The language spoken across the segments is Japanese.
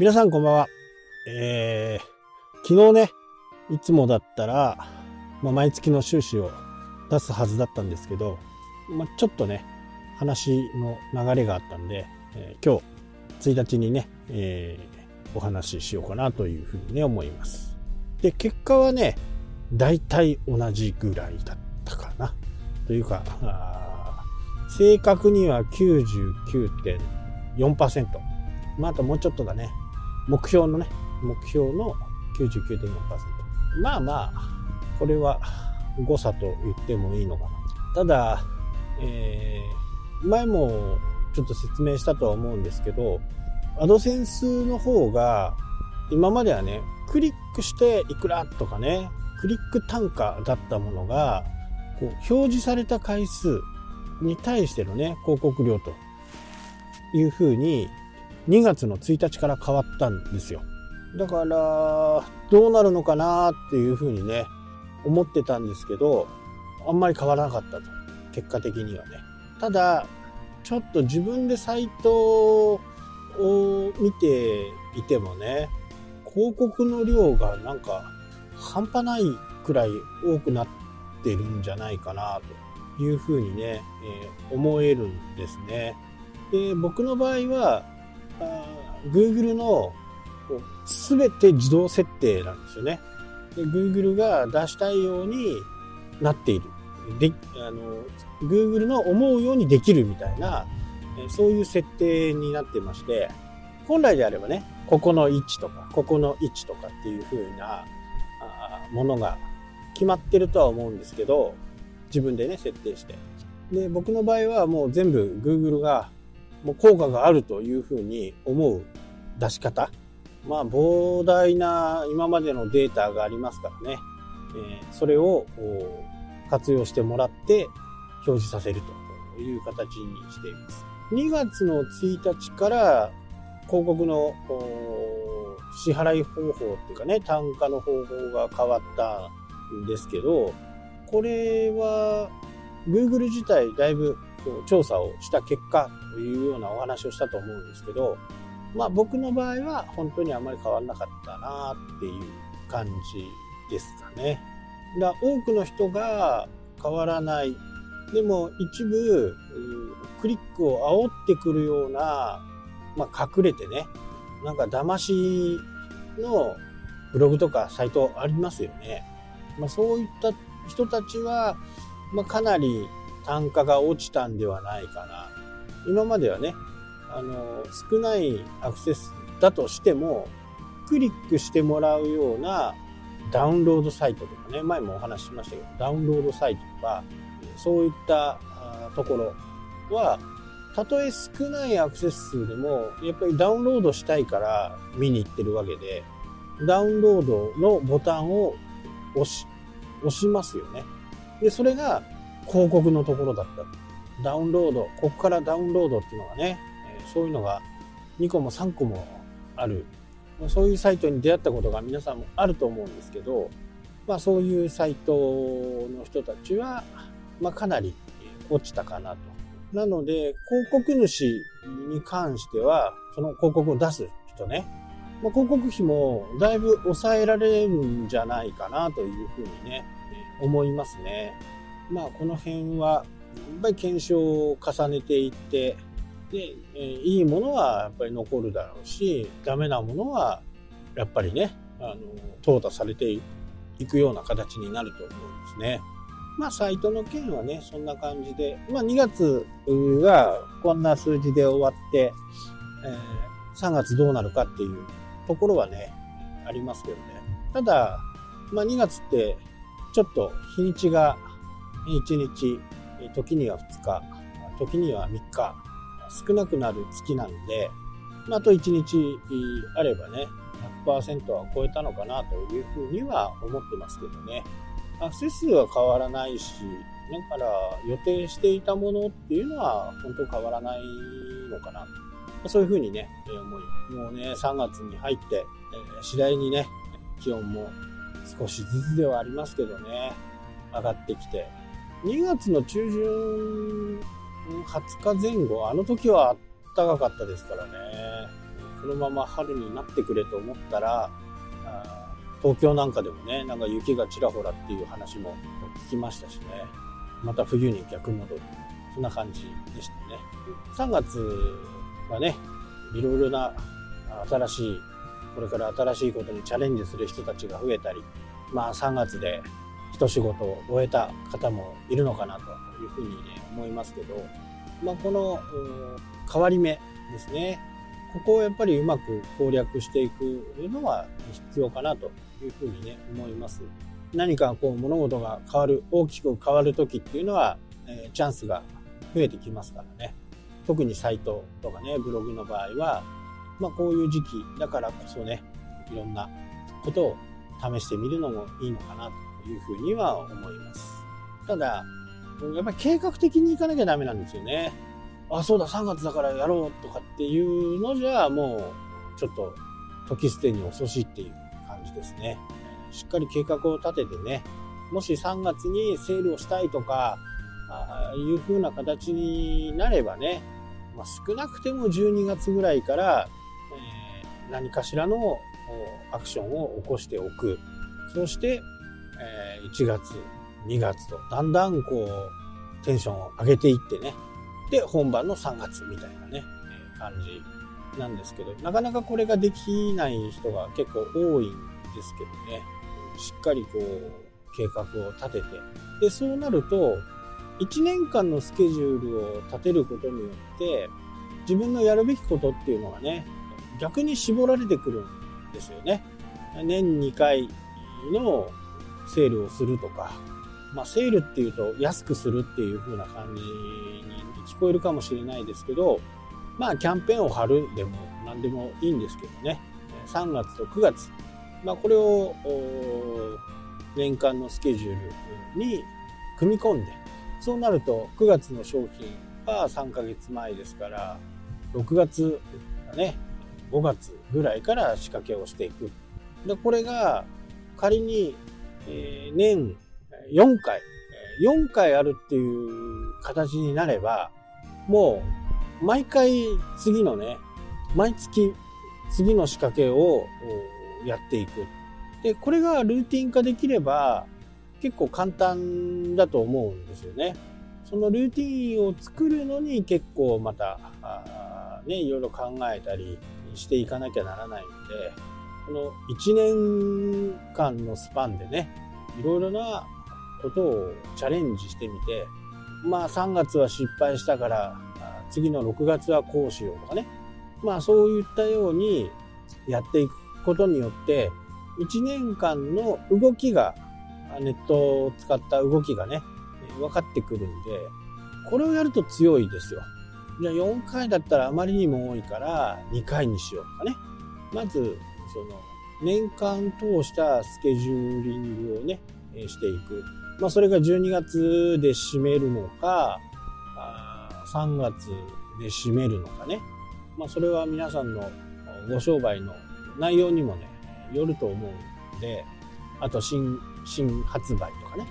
皆さんこんばんは。えー、昨日ね、いつもだったら、まあ、毎月の収支を出すはずだったんですけど、まあ、ちょっとね、話の流れがあったんで、えー、今日1日にね、えー、お話ししようかなというふうにね、思います。で、結果はね、大体同じぐらいだったかな。というか、あ正確には99.4%。まあ、あともうちょっとだね。目標のね、目標の99.4%。まあまあ、これは誤差と言ってもいいのかな。ただ、えー、前もちょっと説明したとは思うんですけど、アドセンスの方が、今まではね、クリックしていくらとかね、クリック単価だったものが、こう表示された回数に対してのね、広告料というふうに2月の1日から変わったんですよ。だから、どうなるのかなっていうふうにね、思ってたんですけど、あんまり変わらなかったと。結果的にはね。ただ、ちょっと自分でサイトを見ていてもね、広告の量がなんか半端ないくらい多くなってるんじゃないかなというふうにね、えー、思えるんですね。で僕の場合は Google の全て自動設定なんですよね。で Google が出したいようになっている。であの Google の思うようにできるみたいな、そういう設定になってまして、本来であればね、ここの位置とか、ここの位置とかっていう風なものが決まってるとは思うんですけど、自分でね、設定して。で、僕の場合はもう全部 Google がもう効果があるというふうに思う出し方。まあ、膨大な今までのデータがありますからね。えー、それを活用してもらって表示させるという形にしています。2月の1日から広告の支払い方法っていうかね、単価の方法が変わったんですけど、これは Google 自体だいぶ調査をした結果というようなお話をしたと思うんですけど、まあ僕の場合は本当にあまり変わらなかったなっていう感じですかね。だ多くの人が変わらない。でも一部クリックを煽ってくるような、まあ、隠れてね、なんか騙しのブログとかサイトありますよね。まあ、そういった人たちは、まあ、かなり単価が落ちたんではないかな。今まではね、あの、少ないアクセスだとしても、クリックしてもらうようなダウンロードサイトとかね、前もお話ししましたけど、ダウンロードサイトとか、そういったところは、たとえ少ないアクセス数でも、やっぱりダウンロードしたいから見に行ってるわけで、ダウンロードのボタンを押し、押しますよね。で、それが広告のところだった。ダウンロード、ここからダウンロードっていうのがね、そういうのが2個も3個もある。そういうサイトに出会ったことが皆さんもあると思うんですけど、まあそういうサイトの人たちは、まあかなり落ちたかなと。なので、広告主に関しては、その広告を出す人ね、まあ、広告費もだいぶ抑えられるんじゃないかなというふうにね、思いますね。まあこの辺は、やっぱり検証を重ねていって、で、えー、いいものはやっぱり残るだろうし、ダメなものはやっぱりね、あの、淘汰されていくような形になると思うんですね。まあ、サイトの件はね、そんな感じで、まあ、2月がこんな数字で終わって、えー、3月どうなるかっていうところはね、ありますけどね。ただ、まあ、2月ってちょっと日にちが1日、時には2日、時には3日、少なくなる月なんで、あ、と1日あればね、100%は超えたのかなというふうには思ってますけどね。アクセス数は変わらないし、だから予定していたものっていうのは本当変わらないのかな。そういうふうにね、思い。もうね、3月に入って、次第にね、気温も少しずつではありますけどね、上がってきて、2月の中旬、20日前後、あの時は暖かかったですからね。このまま春になってくれと思ったら、東京なんかでもね、なんか雪がちらほらっていう話も聞きましたしね。また冬に逆戻り。そんな感じでしたね。3月はね、いろいろな新しい、これから新しいことにチャレンジする人たちが増えたり、まあ3月で一仕事を終えた方もいるのかなというふうにね、思いますけど、まあこの変わり目ですね。ここをやっぱりうまく攻略していくのは必要かなというふうにね、思います。何かこう物事が変わる、大きく変わる時っていうのは、えー、チャンスが増えてきますからね。特にサイトとかね、ブログの場合は、まあこういう時期だからこそね、いろんなことを試してみるのもいいのかなというふうには思います。ただ、やっぱり計画的にいかなきゃダメなんですよね。あ、そうだ、3月だからやろうとかっていうのじゃ、もう、ちょっと、時捨てに遅しっていう感じですね。しっかり計画を立ててね、もし3月にセールをしたいとか、あいう風な形になればね、まあ、少なくても12月ぐらいから、えー、何かしらのアクションを起こしておく。そして、え、1月、2月と、だんだんこう、テンションを上げていってね、で、本番の3月みたいなね、え感じなんですけど、なかなかこれができない人が結構多いんですけどね、しっかりこう、計画を立てて、で、そうなると、1年間のスケジュールを立てることによって、自分のやるべきことっていうのがね、逆に絞られてくるんですよね。年2回のセールをするとか、まあ、セールっていうと安くするっていう風な感じに聞こえるかもしれないですけど、まあ、キャンペーンを貼るでも何でもいいんですけどね。3月と9月。まあ、これを、年間のスケジュールに組み込んで、そうなると9月の商品は3ヶ月前ですから、6月だね、5月ぐらいから仕掛けをしていく。で、これが仮に、えー、年4回、4回あるっていう形になれば、もう、毎回次のね、毎月次の仕掛けをやっていく。で、これがルーティン化できれば、結構簡単だと思うんですよね。そのルーティンを作るのに結構また、ね、いろいろ考えたりしていかなきゃならないので、この1年間のスパンでね、いろいろなことをチャレンジしてみて、まあ3月は失敗したから、次の6月はこうしようとかね。まあそういったようにやっていくことによって、1年間の動きが、ネットを使った動きがね、分かってくるんで、これをやると強いですよ。じゃあ4回だったらあまりにも多いから2回にしようとかね。まず、その、年間通したスケジューリングをね、していく。まあ、それが12月で締めるのか、3月で締めるのかね。まあ、それは皆さんのご商売の内容にもね、よると思うんで、あと新、新発売とかね。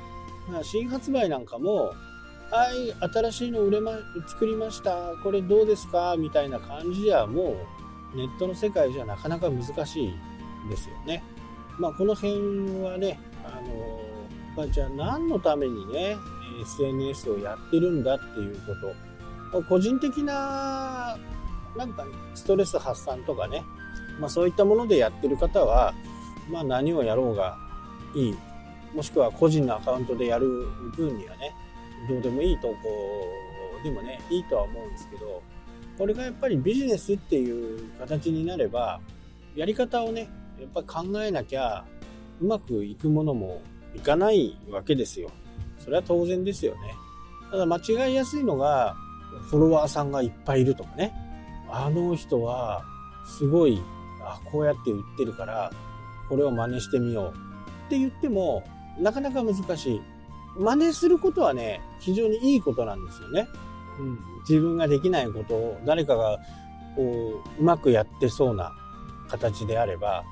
新発売なんかも、はい、新しいの売れま、作りました。これどうですか？みたいな感じではもう、ネットの世界じゃなかなか難しいですよね。まあ、この辺はね、あのまあ、じゃあ何のためにね、SNS をやってるんだっていうこと。個人的な、なんか、ストレス発散とかね、まあそういったものでやってる方は、まあ何をやろうがいい。もしくは個人のアカウントでやる分にはね、どうでもいい投稿でもね、いいとは思うんですけど、これがやっぱりビジネスっていう形になれば、やり方をね、やっぱ考えなきゃうまくいくものもいかないわけですよ。それは当然ですよね。ただ間違いやすいのが、フォロワーさんがいっぱいいるとかね。あの人は、すごい、あ、こうやって売ってるから、これを真似してみよう。って言っても、なかなか難しい。真似することはね、非常にいいことなんですよね。うん、自分ができないことを誰かがこううまくやってそうな形であれば、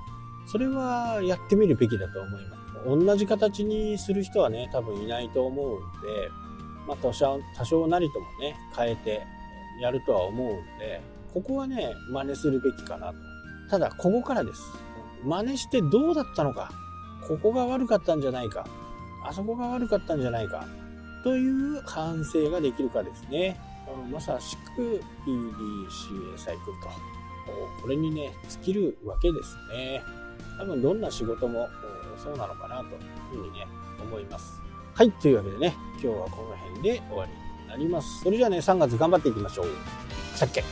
それはやってみるべきだと思います。同じ形にする人はね、多分いないと思うんで、まあ多少、多少なりともね、変えてやるとは思うんで、ここはね、真似するべきかなとただ、ここからです。真似してどうだったのか。ここが悪かったんじゃないか。あそこが悪かったんじゃないか。という反省ができるかですね。まさしく PDCA サイクルと。これにね、尽きるわけですね。多分どんな仕事もそうなのかなというふうにね、思います。はい、というわけでね、今日はこの辺で終わりになります。それじゃあね、3月頑張っていきましょう。さっけ。